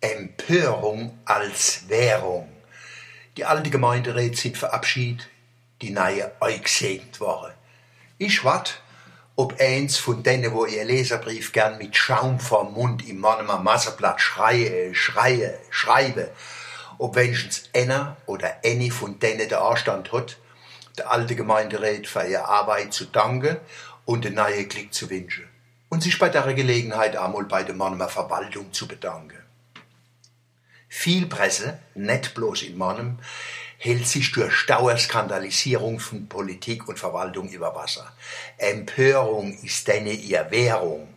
Empörung als Währung. Die alte Gemeinderäte sind verabschiedet, die neue eingesegnet worden. Ich wart, ob eins von denen, wo ihr Leserbrief gern mit Schaum vorm Mund im Mannemer Masserblatt schreie, schreie, schreibe, ob wenigstens einer oder eine von denen der Anstand hat, der alte Gemeinderat für ihre Arbeit zu danken und den neuen Klick zu wünschen und sich bei der Gelegenheit einmal bei der Mannemer Verwaltung zu bedanken. Viel Presse, nicht bloß in Mannem, hält sich durch Dauerskandalisierung von Politik und Verwaltung über Wasser. Empörung ist deine ihr Währung.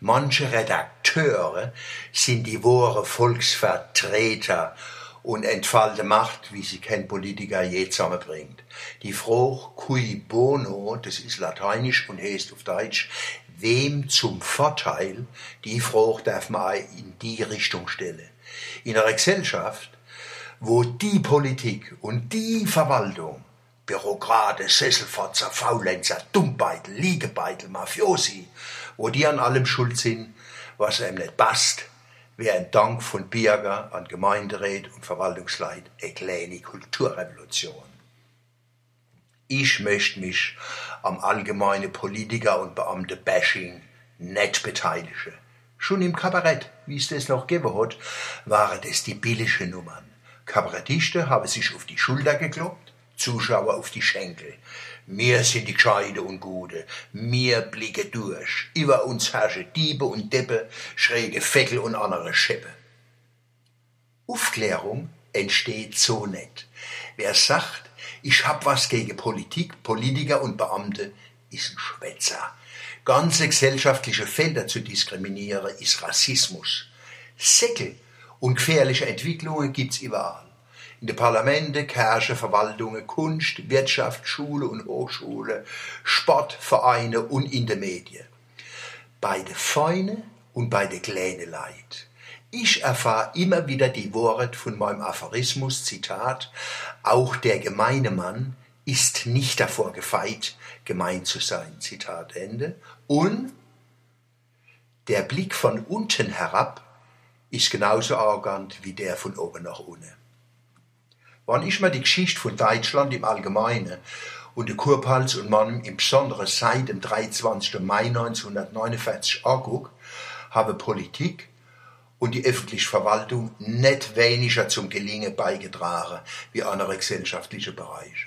Manche Redakteure sind die wahre Volksvertreter und entfalte Macht, wie sie kein Politiker je zusammenbringt. Die Frage cui bono, das ist lateinisch und heißt auf Deutsch, wem zum Vorteil, die Frage darf man in die Richtung stellen. In einer Gesellschaft, wo die Politik und die Verwaltung, Bürokrate, Sesselfotzer, Faulenzer, Dummbeitel, Liegebeitel, Mafiosi, wo die an allem schuld sind, was einem nicht passt, wäre ein Dank von Bürger an Gemeinderat und Verwaltungsleit eine kleine Kulturrevolution. Ich möchte mich am allgemeinen Politiker- und Beamte-Bashing nicht beteiligen. Schon im Kabarett, wie es das noch gegeben hat, waren das die billigen Nummern. Kabarettisten haben sich auf die Schulter gekloppt, Zuschauer auf die Schenkel. Wir sind die Gescheide und Gute. Wir blicken durch. Über uns herrschen Diebe und Deppe, schräge Feckel und andere Scheppe. Aufklärung entsteht so nicht. Wer sagt, ich hab was gegen Politik, Politiker und Beamte, ist ein Schwätzer. Ganze gesellschaftliche Felder zu diskriminieren, ist Rassismus. Säckel und gefährliche Entwicklungen gibt's überall. In den Parlamente, Kirche, Verwaltungen, Kunst, Wirtschaft, Schule und Hochschule, Sportvereine und in den Medien. Bei den Feine und bei den kleinen Leid. Ich erfahre immer wieder die Worte von meinem Aphorismus, Zitat, auch der gemeine Mann ist nicht davor gefeit, gemein zu sein, Zitat Ende. Und der Blick von unten herab ist genauso arrogant wie der von oben nach unten. Wann ich mir die Geschichte von Deutschland im Allgemeinen und der Kurpals und Mann im Besonderen seit dem 23. Mai 1949 angucke, habe Politik und die öffentliche Verwaltung nicht weniger zum Gelingen beigetragen wie andere gesellschaftliche Bereiche.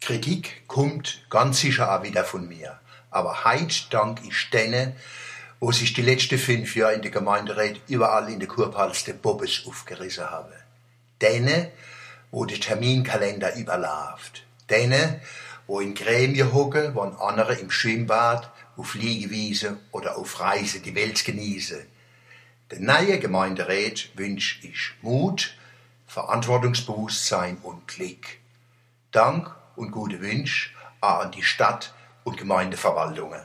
Kritik kommt ganz sicher auch wieder von mir. Aber heut dank ich denen, wo sich die letzten fünf Jahre in der Gemeinderat überall in der Kurpals der Bobbes aufgerissen habe. Denen, wo der Terminkalender überläuft. Denen, wo in Gremien hocken, wo andere im Schwimmbad, auf Liegewiese oder auf Reise die Welt genießen den neuen Gemeinderat wünsche ich Mut, Verantwortungsbewusstsein und Klick. Dank und gute Wünsche an die Stadt- und Gemeindeverwaltungen.